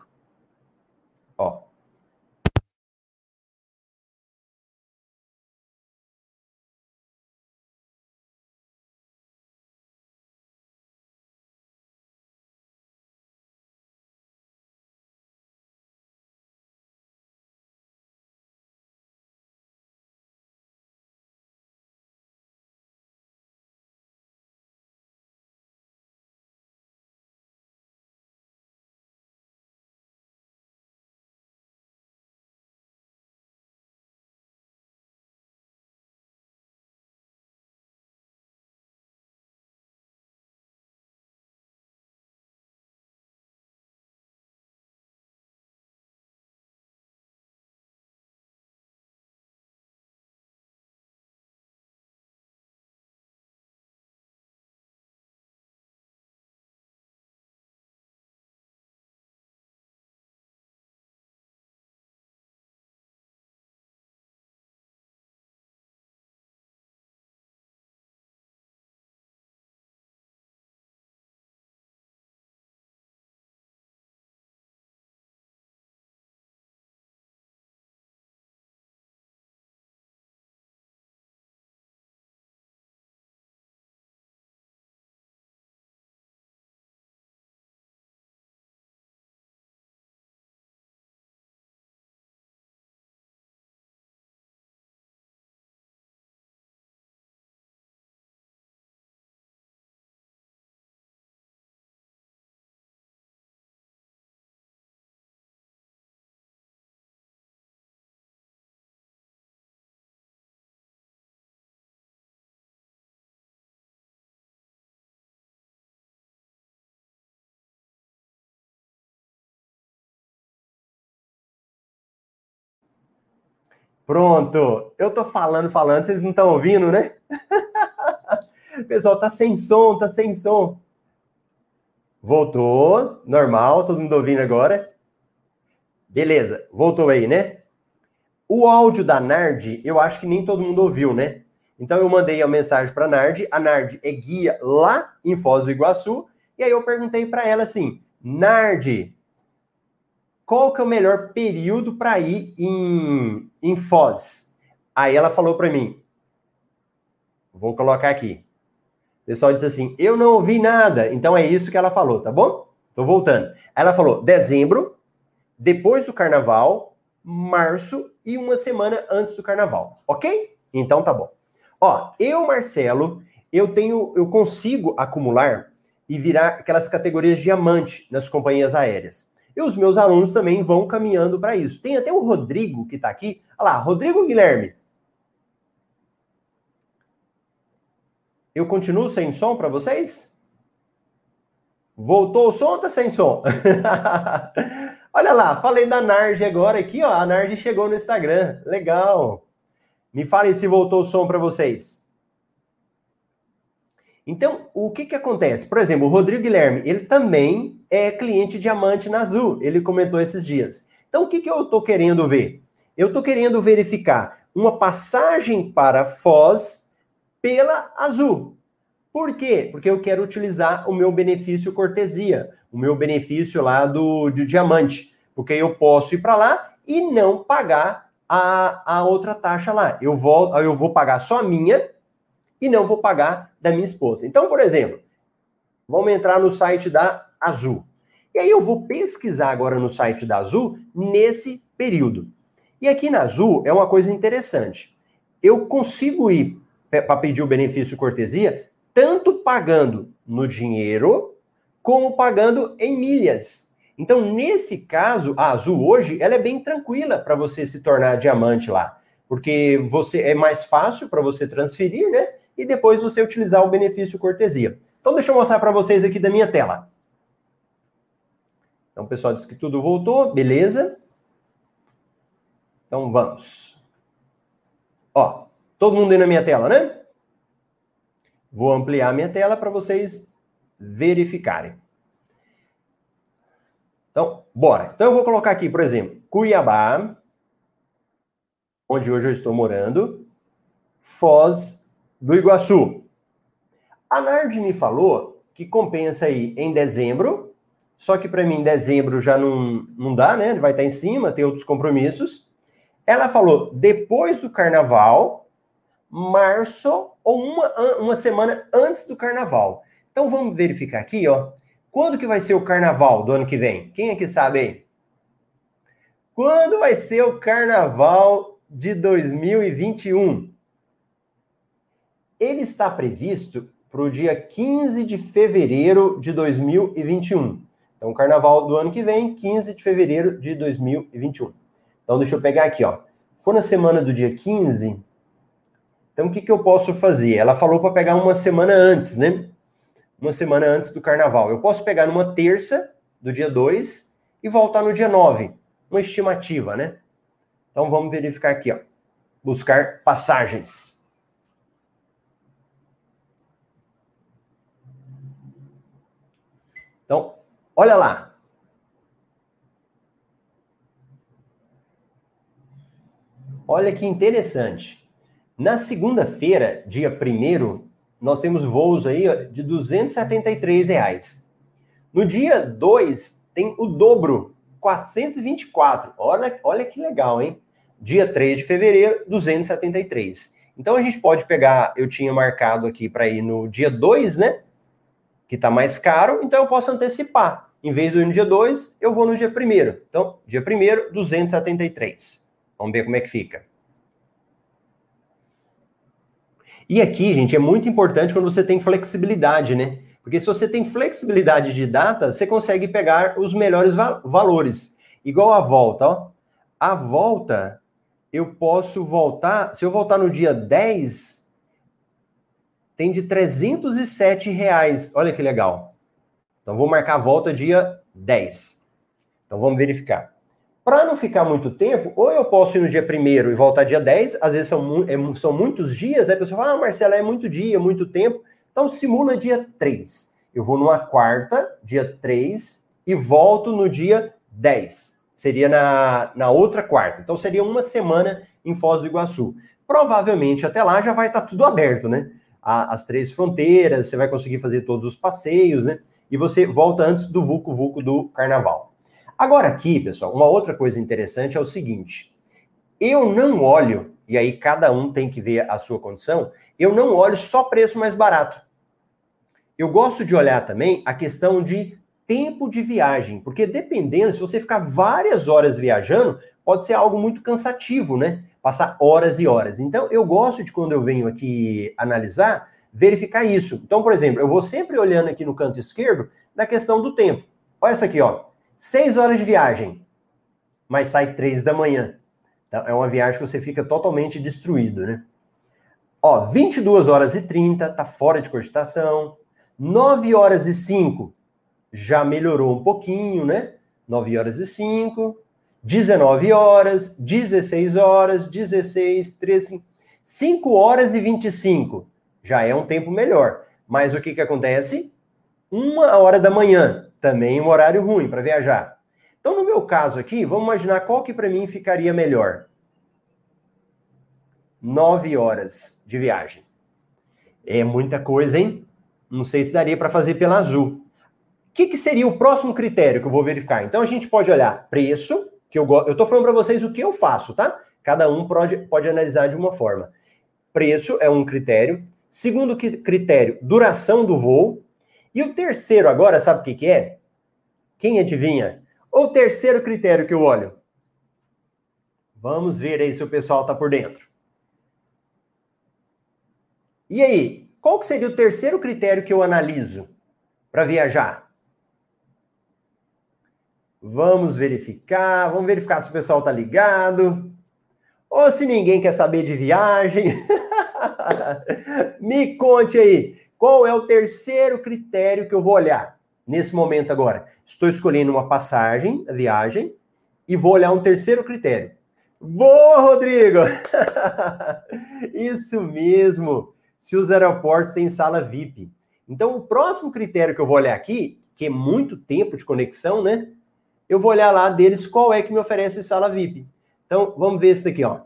Pronto. Eu tô falando, falando, vocês não estão ouvindo, né? pessoal tá sem som, tá sem som. Voltou, normal, todo mundo ouvindo agora. Beleza, voltou aí, né? O áudio da Nard, eu acho que nem todo mundo ouviu, né? Então eu mandei a mensagem para Nard, a Nard é guia lá em Foz do Iguaçu, e aí eu perguntei para ela assim: "Nard, qual que é o melhor período para ir em, em Foz? Aí ela falou para mim, vou colocar aqui. O pessoal disse assim, eu não ouvi nada. Então é isso que ela falou, tá bom? Tô voltando. Ela falou dezembro, depois do carnaval, março e uma semana antes do carnaval, ok? Então tá bom. Ó, eu, Marcelo, eu tenho, eu consigo acumular e virar aquelas categorias diamante nas companhias aéreas. E os meus alunos também vão caminhando para isso. Tem até o Rodrigo que está aqui. Olha lá, Rodrigo Guilherme. Eu continuo sem som para vocês? Voltou o som ou tá sem som? Olha lá, falei da Nard agora aqui, ó. A Nard chegou no Instagram. Legal. Me falem se voltou o som para vocês. Então, o que que acontece? Por exemplo, o Rodrigo Guilherme, ele também é cliente diamante na Azul, ele comentou esses dias. Então, o que que eu estou querendo ver? Eu estou querendo verificar uma passagem para Foz pela Azul. Por quê? Porque eu quero utilizar o meu benefício cortesia, o meu benefício lá do, do diamante, porque eu posso ir para lá e não pagar a, a outra taxa lá. Eu vou, eu vou pagar só a minha e não vou pagar da minha esposa. Então, por exemplo, vamos entrar no site da Azul. E aí eu vou pesquisar agora no site da Azul nesse período. E aqui na Azul é uma coisa interessante. Eu consigo ir para pedir o benefício cortesia tanto pagando no dinheiro como pagando em milhas. Então, nesse caso, a Azul hoje, ela é bem tranquila para você se tornar diamante lá, porque você é mais fácil para você transferir, né? E depois você utilizar o benefício cortesia. Então, deixa eu mostrar para vocês aqui da minha tela. Então, o pessoal disse que tudo voltou, beleza? Então, vamos. Ó, todo mundo aí na minha tela, né? Vou ampliar a minha tela para vocês verificarem. Então, bora. Então, eu vou colocar aqui, por exemplo, Cuiabá, onde hoje eu estou morando, Foz do Iguaçu. A Nard me falou que compensa aí em dezembro, só que para mim dezembro já não, não dá, né? Vai estar em cima, tem outros compromissos. Ela falou depois do carnaval, março ou uma, uma semana antes do carnaval. Então vamos verificar aqui, ó. Quando que vai ser o carnaval do ano que vem? Quem é que sabe aí? Quando vai ser o carnaval de 2021? Ele está previsto para o dia 15 de fevereiro de 2021. Então, carnaval do ano que vem, 15 de fevereiro de 2021. Então, deixa eu pegar aqui, ó. For na semana do dia 15, então o que, que eu posso fazer? Ela falou para pegar uma semana antes, né? Uma semana antes do carnaval. Eu posso pegar numa terça do dia 2 e voltar no dia 9. Uma estimativa, né? Então vamos verificar aqui, ó. Buscar passagens. Então, olha lá. Olha que interessante. Na segunda-feira, dia 1 nós temos voos aí de 273 reais. No dia 2, tem o dobro, 424. Olha, olha que legal, hein? Dia 3 de fevereiro, 273. Então a gente pode pegar, eu tinha marcado aqui para ir no dia 2, né? que está mais caro, então eu posso antecipar. Em vez do ir no dia 2, eu vou no dia 1. Então, dia 1, 273. Vamos ver como é que fica. E aqui, gente, é muito importante quando você tem flexibilidade, né? Porque se você tem flexibilidade de data, você consegue pegar os melhores va valores. Igual a volta, ó. A volta, eu posso voltar, se eu voltar no dia 10, tem de 307 reais. Olha que legal. Então vou marcar a volta dia 10. Então vamos verificar. Para não ficar muito tempo, ou eu posso ir no dia 1 e voltar dia 10, às vezes são, é, são muitos dias, aí a pessoa fala, ah, Marcela, é muito dia, muito tempo. Então simula dia 3. Eu vou numa quarta, dia 3, e volto no dia 10. Seria na, na outra quarta. Então seria uma semana em Foz do Iguaçu. Provavelmente até lá já vai estar tudo aberto, né? as três fronteiras, você vai conseguir fazer todos os passeios, né? E você volta antes do Vucu Vucu do Carnaval. Agora aqui, pessoal, uma outra coisa interessante é o seguinte: eu não olho, e aí cada um tem que ver a sua condição, eu não olho só preço mais barato. Eu gosto de olhar também a questão de tempo de viagem, porque dependendo, se você ficar várias horas viajando, pode ser algo muito cansativo, né? passar horas e horas. Então, eu gosto de, quando eu venho aqui analisar, verificar isso. Então, por exemplo, eu vou sempre olhando aqui no canto esquerdo da questão do tempo. Olha essa aqui, ó. Seis horas de viagem, mas sai três da manhã. Então, é uma viagem que você fica totalmente destruído, né? Ó, 22 horas e 30, tá fora de cogitação. 9 horas e 5, já melhorou um pouquinho, né? 9 horas e 5. 19 horas, 16 horas, 16, 13, 5 horas e 25. Já é um tempo melhor. Mas o que, que acontece? Uma hora da manhã, também um horário ruim para viajar. Então, no meu caso aqui, vamos imaginar qual que para mim ficaria melhor. 9 horas de viagem. É muita coisa, hein? Não sei se daria para fazer pela Azul. O que, que seria o próximo critério que eu vou verificar? Então, a gente pode olhar preço, que eu gosto. Eu estou falando para vocês o que eu faço, tá? Cada um pode, pode analisar de uma forma. Preço é um critério. Segundo critério, duração do voo. E o terceiro agora, sabe o que, que é? Quem adivinha? O terceiro critério que eu olho. Vamos ver aí se o pessoal está por dentro. E aí, qual que seria o terceiro critério que eu analiso para viajar? Vamos verificar, vamos verificar se o pessoal tá ligado. Ou se ninguém quer saber de viagem. Me conte aí, qual é o terceiro critério que eu vou olhar nesse momento agora? Estou escolhendo uma passagem, viagem, e vou olhar um terceiro critério. Boa, Rodrigo! Isso mesmo. Se os aeroportos têm sala VIP. Então, o próximo critério que eu vou olhar aqui, que é muito tempo de conexão, né? Eu vou olhar lá deles qual é que me oferece sala VIP. Então, vamos ver esse daqui, ó.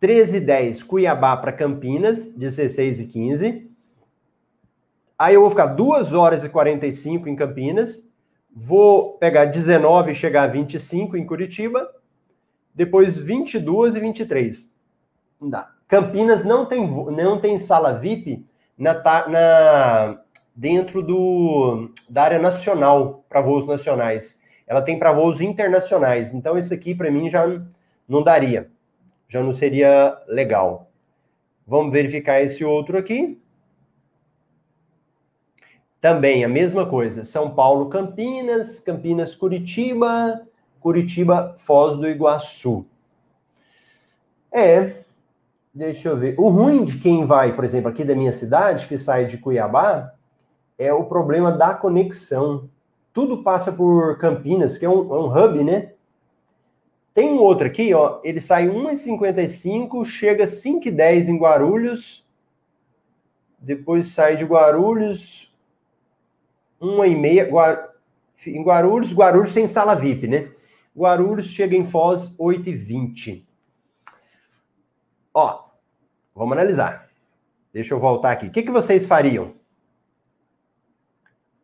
13h10, Cuiabá para Campinas, 16 e 15. Aí eu vou ficar 2 horas e 45 em Campinas. Vou pegar 19 e chegar a 25 em Curitiba. Depois 22 e 23. Não dá. Campinas não tem, não tem sala VIP na, na, dentro do, da área nacional para voos nacionais. Ela tem para voos internacionais. Então, esse aqui, para mim, já não daria já não seria legal. Vamos verificar esse outro aqui. Também a mesma coisa. São Paulo, Campinas, Campinas, Curitiba, Curitiba, Foz do Iguaçu. É, deixa eu ver. O ruim de quem vai, por exemplo, aqui da minha cidade, que sai de Cuiabá, é o problema da conexão. Tudo passa por Campinas, que é um, é um hub, né? Tem um outro aqui, ó, ele sai 1,55, chega 5,10 em Guarulhos, depois sai de Guarulhos 1,5, Guar... em Guarulhos, Guarulhos tem sala VIP, né? Guarulhos chega em Foz 8,20. Ó, vamos analisar. Deixa eu voltar aqui. O que, que vocês fariam? O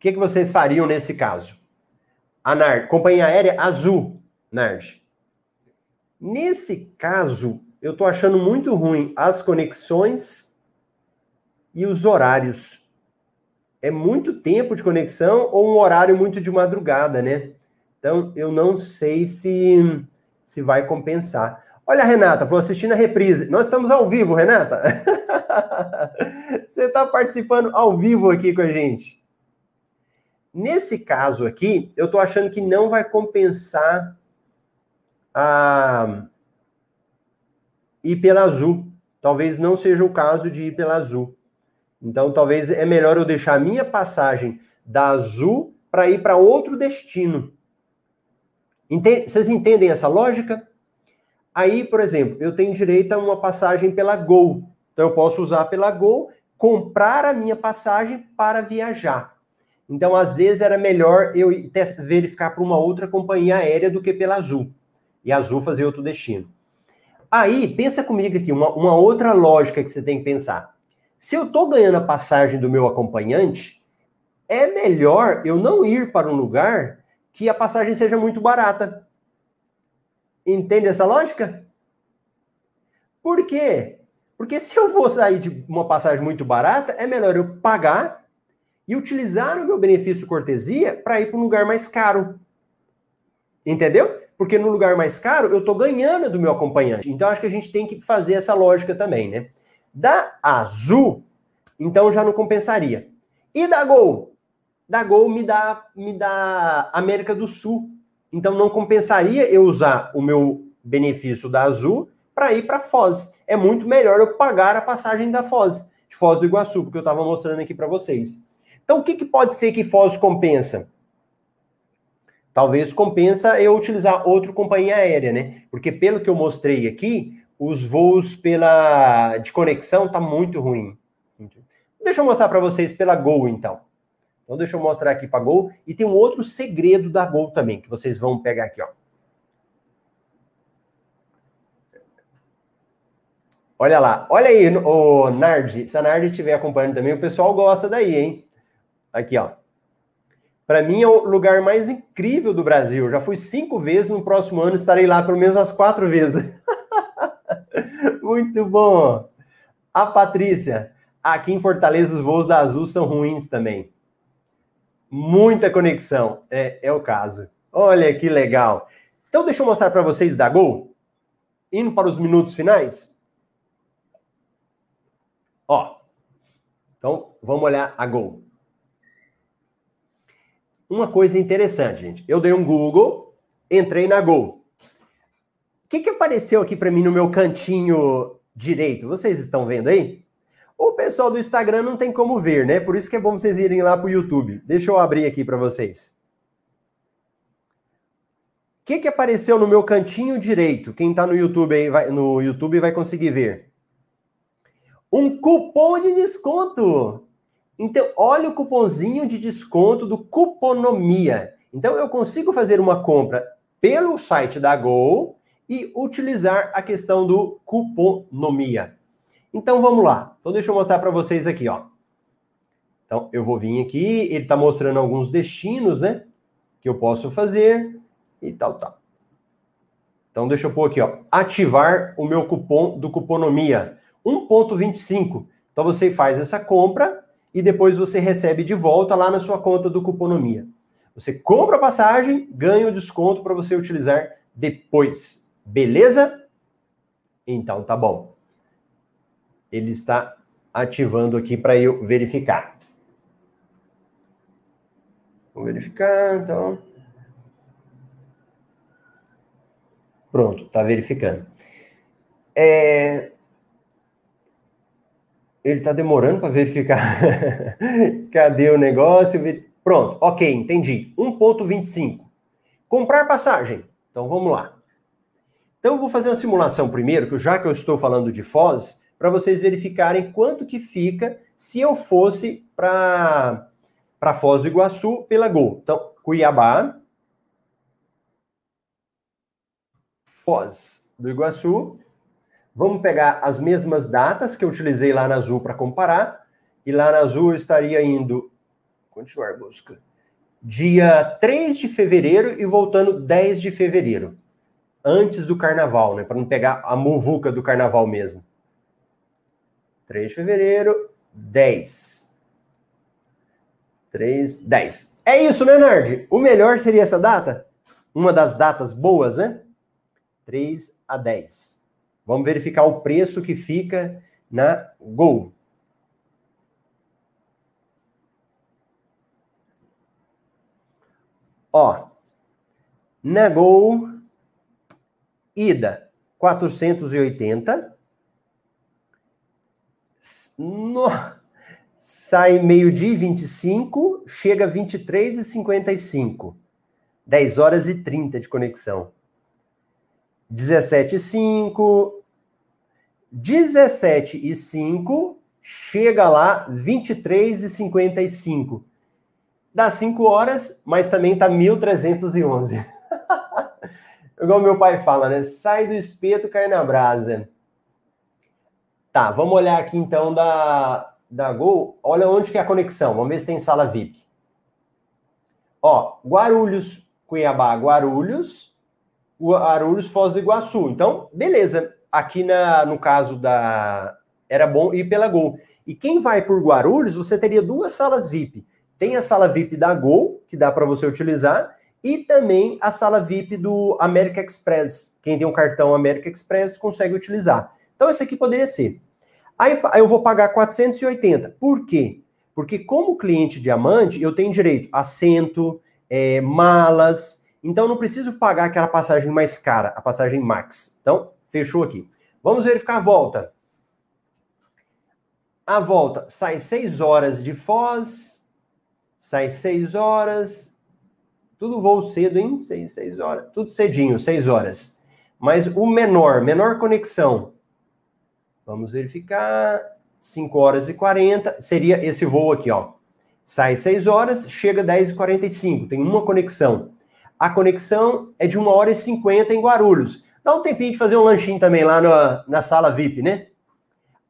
que, que vocês fariam nesse caso? A NARD, companhia aérea azul, NARD. Nesse caso, eu estou achando muito ruim as conexões e os horários. É muito tempo de conexão ou um horário muito de madrugada, né? Então, eu não sei se, se vai compensar. Olha, Renata, vou assistindo a reprise. Nós estamos ao vivo, Renata. Você está participando ao vivo aqui com a gente. Nesse caso aqui, eu estou achando que não vai compensar a ir pela azul. Talvez não seja o caso de ir pela azul. Então, talvez é melhor eu deixar a minha passagem da azul para ir para outro destino. Entende? Vocês entendem essa lógica? Aí, por exemplo, eu tenho direito a uma passagem pela Gol. Então, eu posso usar pela Gol, comprar a minha passagem para viajar. Então, às vezes, era melhor eu verificar para uma outra companhia aérea do que pela Azul e azul fazer outro destino. Aí, pensa comigo aqui, uma, uma outra lógica que você tem que pensar. Se eu estou ganhando a passagem do meu acompanhante, é melhor eu não ir para um lugar que a passagem seja muito barata. Entende essa lógica? Por quê? Porque se eu vou sair de uma passagem muito barata, é melhor eu pagar e utilizar o meu benefício cortesia para ir para um lugar mais caro. Entendeu? Porque no lugar mais caro eu estou ganhando do meu acompanhante. Então acho que a gente tem que fazer essa lógica também, né? Da Azul, então já não compensaria. E da Gol? Da Gol me dá, me dá América do Sul. Então não compensaria eu usar o meu benefício da Azul para ir para Foz. É muito melhor eu pagar a passagem da Foz, de Foz do Iguaçu, porque eu estava mostrando aqui para vocês. Então o que, que pode ser que Foz compensa? Talvez compensa eu utilizar outra companhia aérea, né? Porque pelo que eu mostrei aqui, os voos pela de conexão tá muito ruim. Deixa eu mostrar para vocês pela Gol, então. Então deixa eu mostrar aqui para Gol e tem um outro segredo da Gol também que vocês vão pegar aqui, ó. Olha lá, olha aí, o Nardi. Se a Nardi estiver acompanhando também, o pessoal gosta daí, hein? Aqui, ó. Para mim é o lugar mais incrível do Brasil. Já fui cinco vezes, no próximo ano estarei lá pelo menos umas quatro vezes. Muito bom. A Patrícia, aqui em Fortaleza os voos da Azul são ruins também. Muita conexão, é, é o caso. Olha que legal. Então deixa eu mostrar para vocês da Gol. Indo para os minutos finais. Ó, então vamos olhar a Gol. Uma coisa interessante, gente. Eu dei um Google, entrei na Gol. O que, que apareceu aqui para mim no meu cantinho direito? Vocês estão vendo aí? O pessoal do Instagram não tem como ver, né? Por isso que é bom vocês irem lá para o YouTube. Deixa eu abrir aqui para vocês. O que, que apareceu no meu cantinho direito? Quem está no YouTube aí vai, no YouTube vai conseguir ver. Um cupom de desconto. Então, olha o cupomzinho de desconto do Cuponomia. Então, eu consigo fazer uma compra pelo site da Gol e utilizar a questão do Cuponomia. Então, vamos lá. Então, deixa eu mostrar para vocês aqui, ó. Então, eu vou vir aqui, ele está mostrando alguns destinos, né? Que eu posso fazer e tal, tal. Então, deixa eu pôr aqui, ó. Ativar o meu cupom do Cuponomia. 1,25. Então, você faz essa compra e depois você recebe de volta lá na sua conta do Cuponomia. Você compra a passagem, ganha o desconto para você utilizar depois. Beleza? Então tá bom. Ele está ativando aqui para eu verificar. Vou verificar, então. Pronto, está verificando. É, ele está demorando para verificar. Cadê o negócio? Pronto, ok, entendi. 1,25. Comprar passagem. Então vamos lá. Então eu vou fazer uma simulação primeiro, que já que eu estou falando de Foz, para vocês verificarem quanto que fica se eu fosse para para Foz do Iguaçu pela Gol. Então, Cuiabá, Foz do Iguaçu, Vamos pegar as mesmas datas que eu utilizei lá na Azul para comparar. E lá na Azul eu estaria indo. Continuar a busca. Dia 3 de fevereiro e voltando 10 de fevereiro. Antes do carnaval, né? Para não pegar a muvuca do carnaval mesmo. 3 de fevereiro, 10. 3, 10. É isso, né, Nard? O melhor seria essa data? Uma das datas boas, né? 3 a 10. Vamos verificar o preço que fica na Gol. Ó, na Gol, ida 480. No, sai meio-dia e 25, chega 23 e 55. 10 horas e 30 de conexão. 17 e 5, 17 e 5, chega lá 23 e 55. Dá 5 horas, mas também tá 1311. Igual meu pai fala, né? Sai do espeto, cai na brasa. Tá, vamos olhar aqui então da, da Gol. Olha onde que é a conexão. Vamos ver se tem sala VIP. Ó, Guarulhos, Cuiabá, Guarulhos, Guarulhos, Foz do Iguaçu. Então, beleza. Aqui na, no caso da. Era bom ir pela Gol. E quem vai por Guarulhos, você teria duas salas VIP. Tem a sala VIP da Gol, que dá para você utilizar, e também a sala VIP do America Express. Quem tem um cartão America Express consegue utilizar. Então, esse aqui poderia ser. Aí eu vou pagar 480. Por quê? Porque como cliente diamante, eu tenho direito a assento, é, malas, então não preciso pagar aquela passagem mais cara, a passagem max. Então, fechou aqui. Vamos verificar a volta. A volta sai 6 horas de Foz, sai 6 horas, tudo voo cedo, hein? 6, 6 horas, tudo cedinho, 6 horas. Mas o menor, menor conexão, vamos verificar, 5 horas e 40, seria esse voo aqui, ó. Sai 6 horas, chega 10 e 45, tem uma conexão. A conexão é de 1 hora e 50 em Guarulhos. Dá um tempinho de fazer um lanchinho também lá na, na sala VIP, né?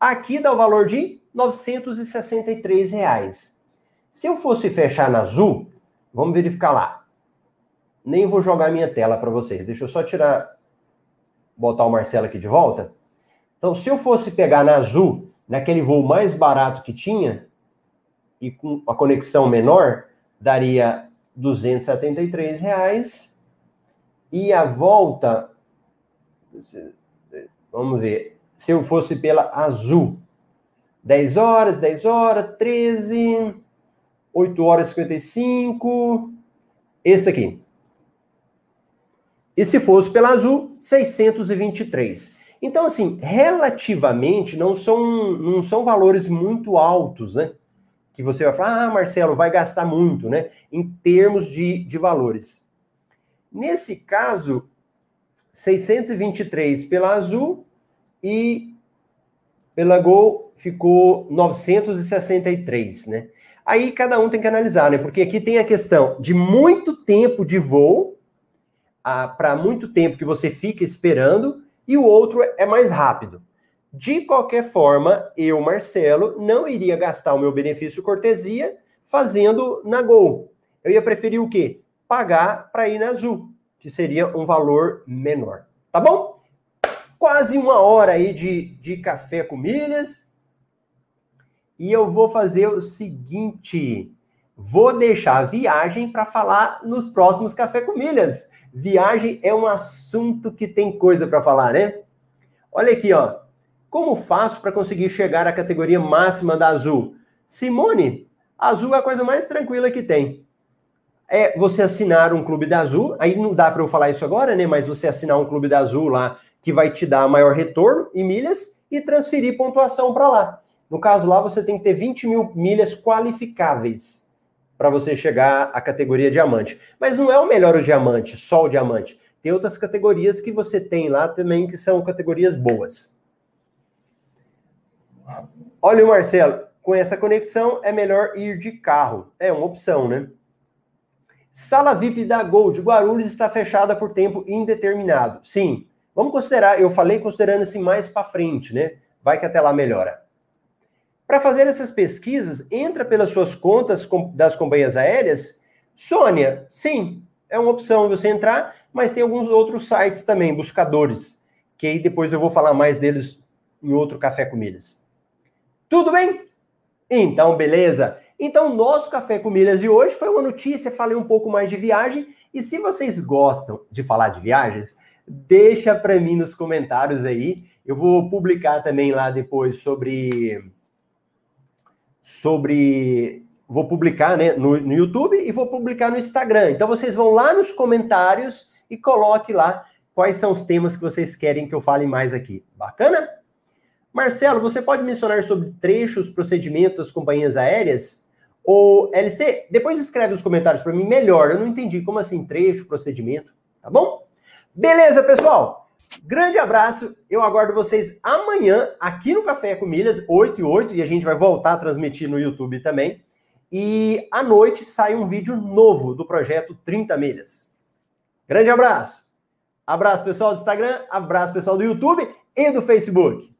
Aqui dá o valor de 963 reais. Se eu fosse fechar na Azul, vamos verificar lá. Nem vou jogar minha tela para vocês. Deixa eu só tirar, botar o Marcelo aqui de volta. Então, se eu fosse pegar na Azul, naquele voo mais barato que tinha, e com a conexão menor, daria 273 reais. E a volta, vamos ver, se eu fosse pela azul, 10 horas, 10 horas, 13, 8 horas e 55, esse aqui. E se fosse pela Azul, 623. Então, assim, relativamente não são, não são valores muito altos, né? Que você vai falar, ah, Marcelo, vai gastar muito, né? Em termos de, de valores. Nesse caso, 623 pela Azul e pela Gol ficou 963, né? Aí cada um tem que analisar, né? Porque aqui tem a questão de muito tempo de voo, para muito tempo que você fica esperando, e o outro é mais rápido. De qualquer forma, eu, Marcelo, não iria gastar o meu benefício cortesia fazendo na Gol. Eu ia preferir o quê? Pagar para ir na Azul, que seria um valor menor. Tá bom? quase uma hora aí de, de café com milhas. E eu vou fazer o seguinte: vou deixar a viagem para falar nos próximos café com milhas. Viagem é um assunto que tem coisa para falar, né? Olha aqui, ó. Como faço para conseguir chegar à categoria máxima da Azul? Simone, Azul é a coisa mais tranquila que tem. É você assinar um clube da Azul, aí não dá para eu falar isso agora, né? Mas você assinar um clube da Azul lá que vai te dar maior retorno em milhas e transferir pontuação para lá. No caso lá, você tem que ter 20 mil milhas qualificáveis para você chegar à categoria diamante. Mas não é o melhor o diamante, só o diamante. Tem outras categorias que você tem lá também que são categorias boas. Olha o Marcelo, com essa conexão é melhor ir de carro. É uma opção, né? Sala VIP da Gol de Guarulhos está fechada por tempo indeterminado. Sim, Vamos considerar, eu falei considerando assim mais para frente, né? Vai que até lá melhora. Para fazer essas pesquisas, entra pelas suas contas das companhias aéreas. Sônia, sim, é uma opção você entrar, mas tem alguns outros sites também, buscadores, que aí depois eu vou falar mais deles em outro Café com Milhas. Tudo bem? Então, beleza. Então, nosso Café com Milhas de hoje foi uma notícia, falei um pouco mais de viagem. E se vocês gostam de falar de viagens, deixa para mim nos comentários aí. Eu vou publicar também lá depois sobre sobre vou publicar né, no, no YouTube e vou publicar no Instagram. Então vocês vão lá nos comentários e coloque lá quais são os temas que vocês querem que eu fale mais aqui. Bacana? Marcelo, você pode mencionar sobre trechos, procedimentos das companhias aéreas? Ou LC, depois escreve nos comentários para mim melhor. Eu não entendi como assim trecho, procedimento, tá bom? Beleza, pessoal? Grande abraço. Eu aguardo vocês amanhã aqui no Café com Milhas, 8 e 8, e a gente vai voltar a transmitir no YouTube também. E à noite sai um vídeo novo do projeto 30 Milhas. Grande abraço. Abraço, pessoal do Instagram, abraço, pessoal do YouTube e do Facebook.